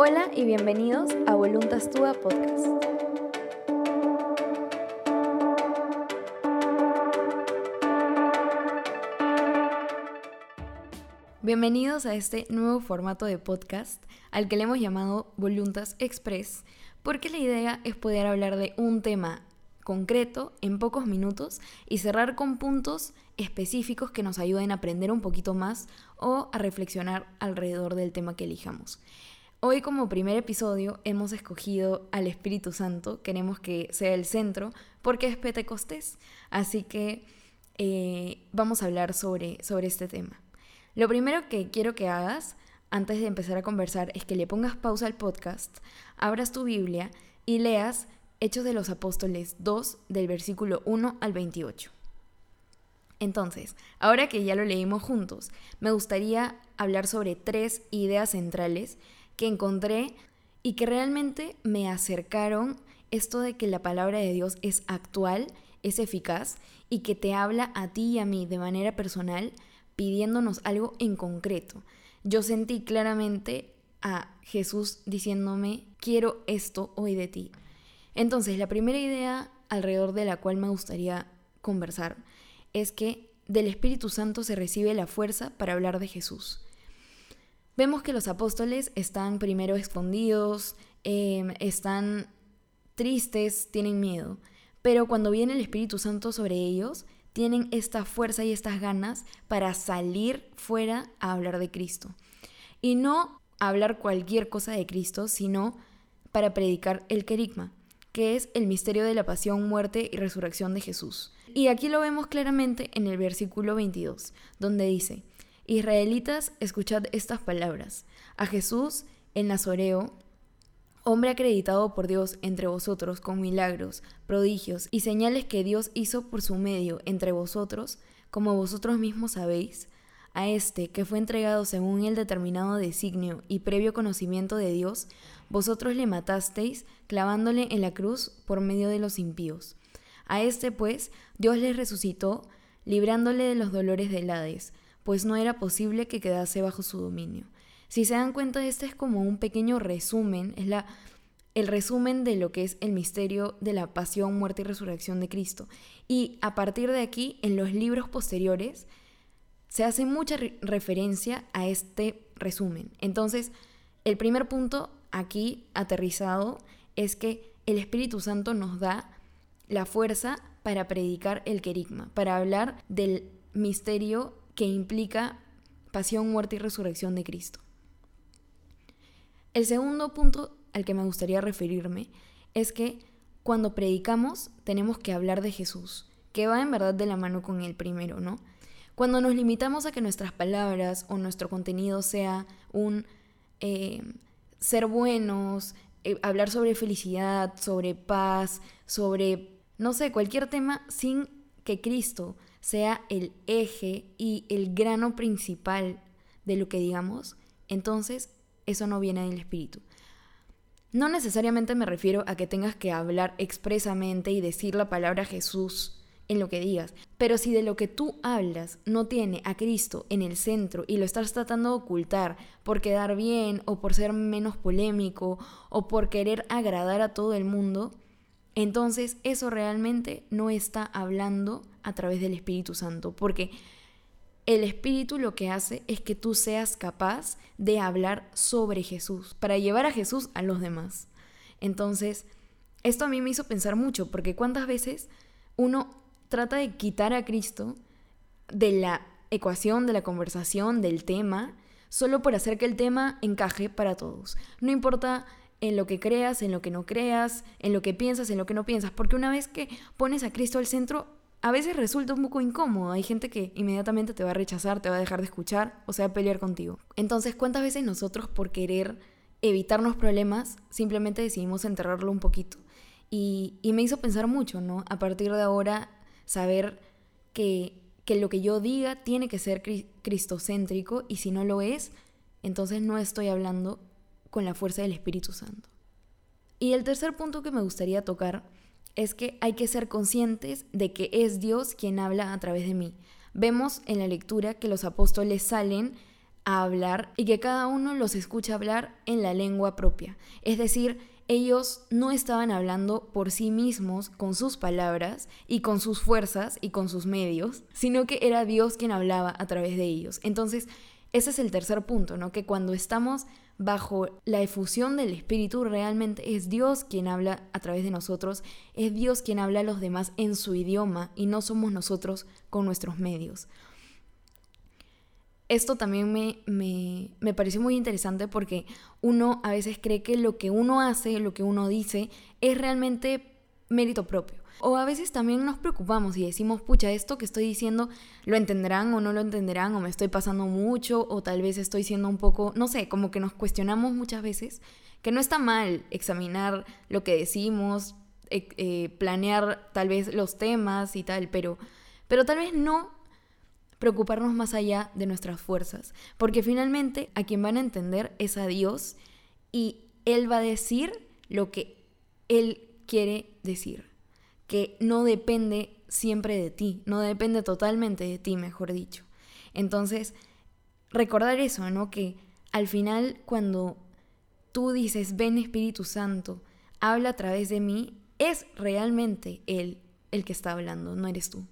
Hola y bienvenidos a Voluntas Tua Podcast. Bienvenidos a este nuevo formato de podcast al que le hemos llamado Voluntas Express, porque la idea es poder hablar de un tema concreto en pocos minutos y cerrar con puntos específicos que nos ayuden a aprender un poquito más o a reflexionar alrededor del tema que elijamos. Hoy como primer episodio hemos escogido al Espíritu Santo, queremos que sea el centro porque es Pentecostés, así que eh, vamos a hablar sobre, sobre este tema. Lo primero que quiero que hagas antes de empezar a conversar es que le pongas pausa al podcast, abras tu Biblia y leas Hechos de los Apóstoles 2 del versículo 1 al 28. Entonces, ahora que ya lo leímos juntos, me gustaría hablar sobre tres ideas centrales que encontré y que realmente me acercaron esto de que la palabra de Dios es actual, es eficaz y que te habla a ti y a mí de manera personal pidiéndonos algo en concreto. Yo sentí claramente a Jesús diciéndome, quiero esto hoy de ti. Entonces, la primera idea alrededor de la cual me gustaría conversar es que del Espíritu Santo se recibe la fuerza para hablar de Jesús. Vemos que los apóstoles están primero escondidos, em, están tristes, tienen miedo, pero cuando viene el Espíritu Santo sobre ellos, tienen esta fuerza y estas ganas para salir fuera a hablar de Cristo. Y no hablar cualquier cosa de Cristo, sino para predicar el querigma que es el misterio de la pasión, muerte y resurrección de Jesús. Y aquí lo vemos claramente en el versículo 22, donde dice, Israelitas, escuchad estas palabras. A Jesús, el Nazoreo, hombre acreditado por Dios entre vosotros con milagros, prodigios y señales que Dios hizo por su medio entre vosotros, como vosotros mismos sabéis, a este que fue entregado según el determinado designio y previo conocimiento de Dios, vosotros le matasteis clavándole en la cruz por medio de los impíos. A este, pues, Dios le resucitó, librándole de los dolores del Hades, pues no era posible que quedase bajo su dominio. Si se dan cuenta, este es como un pequeño resumen, es la, el resumen de lo que es el misterio de la pasión, muerte y resurrección de Cristo. Y a partir de aquí, en los libros posteriores, se hace mucha referencia a este resumen. Entonces, el primer punto aquí aterrizado es que el Espíritu Santo nos da la fuerza para predicar el querigma, para hablar del misterio que implica pasión, muerte y resurrección de Cristo. El segundo punto al que me gustaría referirme es que cuando predicamos tenemos que hablar de Jesús, que va en verdad de la mano con el primero, ¿no? Cuando nos limitamos a que nuestras palabras o nuestro contenido sea un eh, ser buenos, eh, hablar sobre felicidad, sobre paz, sobre, no sé, cualquier tema sin que Cristo sea el eje y el grano principal de lo que digamos, entonces eso no viene del Espíritu. No necesariamente me refiero a que tengas que hablar expresamente y decir la palabra Jesús en lo que digas. Pero si de lo que tú hablas no tiene a Cristo en el centro y lo estás tratando de ocultar por quedar bien o por ser menos polémico o por querer agradar a todo el mundo, entonces eso realmente no está hablando a través del Espíritu Santo, porque el Espíritu lo que hace es que tú seas capaz de hablar sobre Jesús, para llevar a Jesús a los demás. Entonces, esto a mí me hizo pensar mucho, porque cuántas veces uno trata de quitar a Cristo de la ecuación, de la conversación, del tema, solo por hacer que el tema encaje para todos. No importa en lo que creas, en lo que no creas, en lo que piensas, en lo que no piensas, porque una vez que pones a Cristo al centro, a veces resulta un poco incómodo. Hay gente que inmediatamente te va a rechazar, te va a dejar de escuchar o se va a pelear contigo. Entonces, ¿cuántas veces nosotros por querer evitarnos problemas simplemente decidimos enterrarlo un poquito? Y, y me hizo pensar mucho, ¿no? A partir de ahora saber que, lo que yo diga tiene que ser cristocéntrico y si no lo es, entonces no estoy hablando con la fuerza del Espíritu Santo. Y el tercer punto que me gustaría tocar es que hay que ser conscientes de que es Dios quien habla a través de mí. Vemos en la lectura que los apóstoles salen a hablar y que cada uno los escucha hablar en la lengua propia. Es decir, ellos no estaban hablando por sí mismos con sus palabras y con sus fuerzas y con sus medios, sino que era Dios quien hablaba a través de ellos. Entonces, ese es el tercer punto, ¿no? Que cuando estamos bajo la efusión del Espíritu, realmente es Dios quien habla a través de nosotros, es Dios quien habla a los demás en su idioma y no somos nosotros con nuestros medios. Esto también me, me, me pareció muy interesante porque uno a veces cree que lo que uno hace, lo que uno dice, es realmente mérito propio. O a veces también nos preocupamos y decimos, pucha, esto que estoy diciendo, ¿lo entenderán o no lo entenderán? O me estoy pasando mucho, o tal vez estoy siendo un poco, no sé, como que nos cuestionamos muchas veces, que no está mal examinar lo que decimos, eh, eh, planear tal vez los temas y tal, pero, pero tal vez no preocuparnos más allá de nuestras fuerzas, porque finalmente a quien van a entender es a Dios y Él va a decir lo que Él quiere decir que no depende siempre de ti, no depende totalmente de ti, mejor dicho. Entonces, recordar eso, ¿no? Que al final cuando tú dices, ven Espíritu Santo, habla a través de mí, es realmente Él el que está hablando, no eres tú.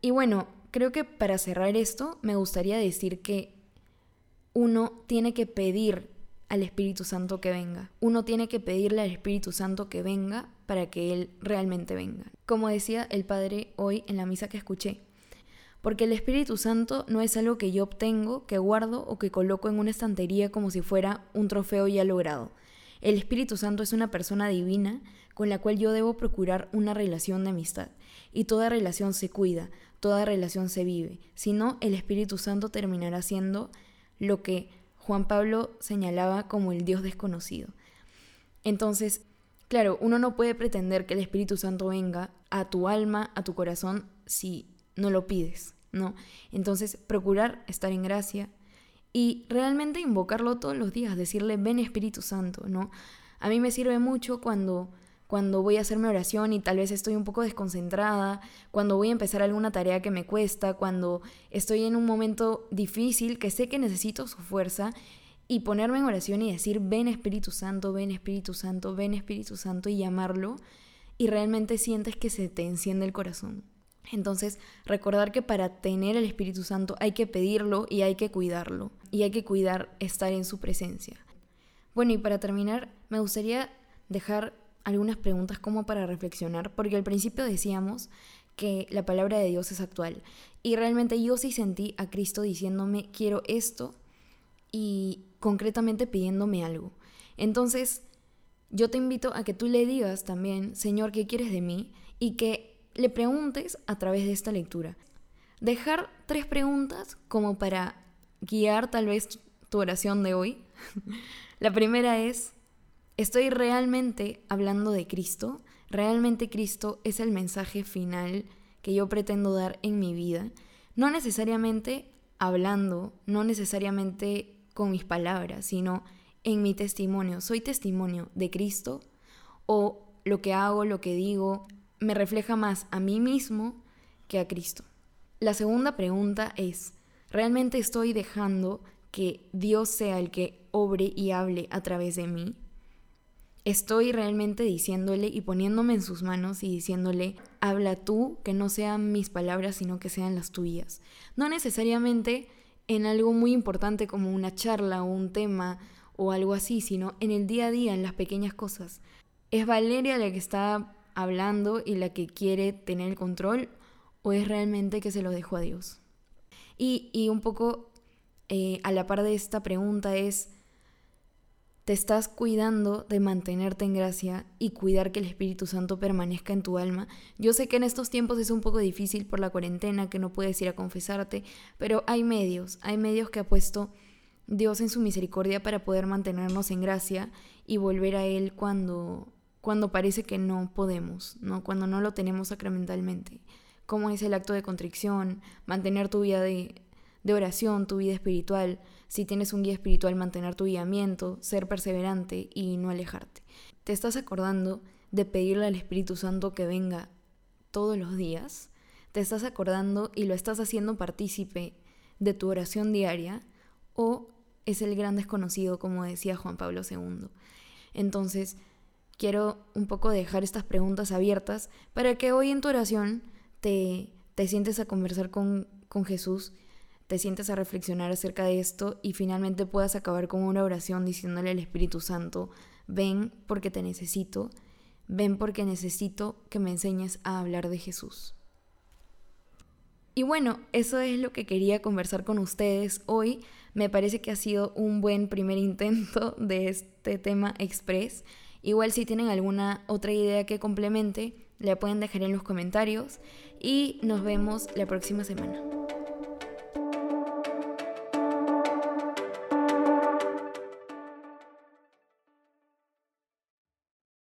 Y bueno, creo que para cerrar esto, me gustaría decir que uno tiene que pedir al Espíritu Santo que venga. Uno tiene que pedirle al Espíritu Santo que venga para que Él realmente venga. Como decía el Padre hoy en la misa que escuché. Porque el Espíritu Santo no es algo que yo obtengo, que guardo o que coloco en una estantería como si fuera un trofeo ya logrado. El Espíritu Santo es una persona divina con la cual yo debo procurar una relación de amistad. Y toda relación se cuida, toda relación se vive. Si no, el Espíritu Santo terminará siendo lo que Juan Pablo señalaba como el Dios desconocido. Entonces, claro, uno no puede pretender que el Espíritu Santo venga a tu alma, a tu corazón, si no lo pides, ¿no? Entonces, procurar estar en gracia y realmente invocarlo todos los días, decirle, ven Espíritu Santo, ¿no? A mí me sirve mucho cuando cuando voy a hacer mi oración y tal vez estoy un poco desconcentrada, cuando voy a empezar alguna tarea que me cuesta, cuando estoy en un momento difícil que sé que necesito su fuerza y ponerme en oración y decir, ven Espíritu Santo, ven Espíritu Santo, ven Espíritu Santo y llamarlo y realmente sientes que se te enciende el corazón. Entonces, recordar que para tener el Espíritu Santo hay que pedirlo y hay que cuidarlo y hay que cuidar estar en su presencia. Bueno, y para terminar, me gustaría dejar algunas preguntas como para reflexionar, porque al principio decíamos que la palabra de Dios es actual. Y realmente yo sí sentí a Cristo diciéndome, quiero esto y concretamente pidiéndome algo. Entonces, yo te invito a que tú le digas también, Señor, ¿qué quieres de mí? Y que le preguntes a través de esta lectura. Dejar tres preguntas como para guiar tal vez tu oración de hoy. la primera es, ¿Estoy realmente hablando de Cristo? ¿Realmente Cristo es el mensaje final que yo pretendo dar en mi vida? No necesariamente hablando, no necesariamente con mis palabras, sino en mi testimonio. ¿Soy testimonio de Cristo? ¿O lo que hago, lo que digo, me refleja más a mí mismo que a Cristo? La segunda pregunta es, ¿realmente estoy dejando que Dios sea el que obre y hable a través de mí? estoy realmente diciéndole y poniéndome en sus manos y diciéndole, habla tú, que no sean mis palabras, sino que sean las tuyas. No necesariamente en algo muy importante como una charla o un tema o algo así, sino en el día a día, en las pequeñas cosas. ¿Es Valeria la que está hablando y la que quiere tener el control o es realmente que se lo dejo a Dios? Y, y un poco eh, a la par de esta pregunta es, te estás cuidando de mantenerte en gracia y cuidar que el Espíritu Santo permanezca en tu alma. Yo sé que en estos tiempos es un poco difícil por la cuarentena, que no puedes ir a confesarte, pero hay medios, hay medios que ha puesto Dios en su misericordia para poder mantenernos en gracia y volver a Él cuando, cuando parece que no podemos, ¿no? cuando no lo tenemos sacramentalmente. Como es el acto de contrición, mantener tu vida de, de oración, tu vida espiritual si tienes un guía espiritual, mantener tu guiamiento, ser perseverante y no alejarte. ¿Te estás acordando de pedirle al Espíritu Santo que venga todos los días? ¿Te estás acordando y lo estás haciendo partícipe de tu oración diaria? o es el gran desconocido, como decía Juan Pablo II. Entonces, quiero un poco dejar estas preguntas abiertas para que hoy en tu oración te, te sientes a conversar con, con Jesús, te sientes a reflexionar acerca de esto y finalmente puedas acabar con una oración diciéndole al Espíritu Santo, ven porque te necesito, ven porque necesito que me enseñes a hablar de Jesús. Y bueno, eso es lo que quería conversar con ustedes hoy. Me parece que ha sido un buen primer intento de este tema express. Igual si tienen alguna otra idea que complemente, la pueden dejar en los comentarios y nos vemos la próxima semana.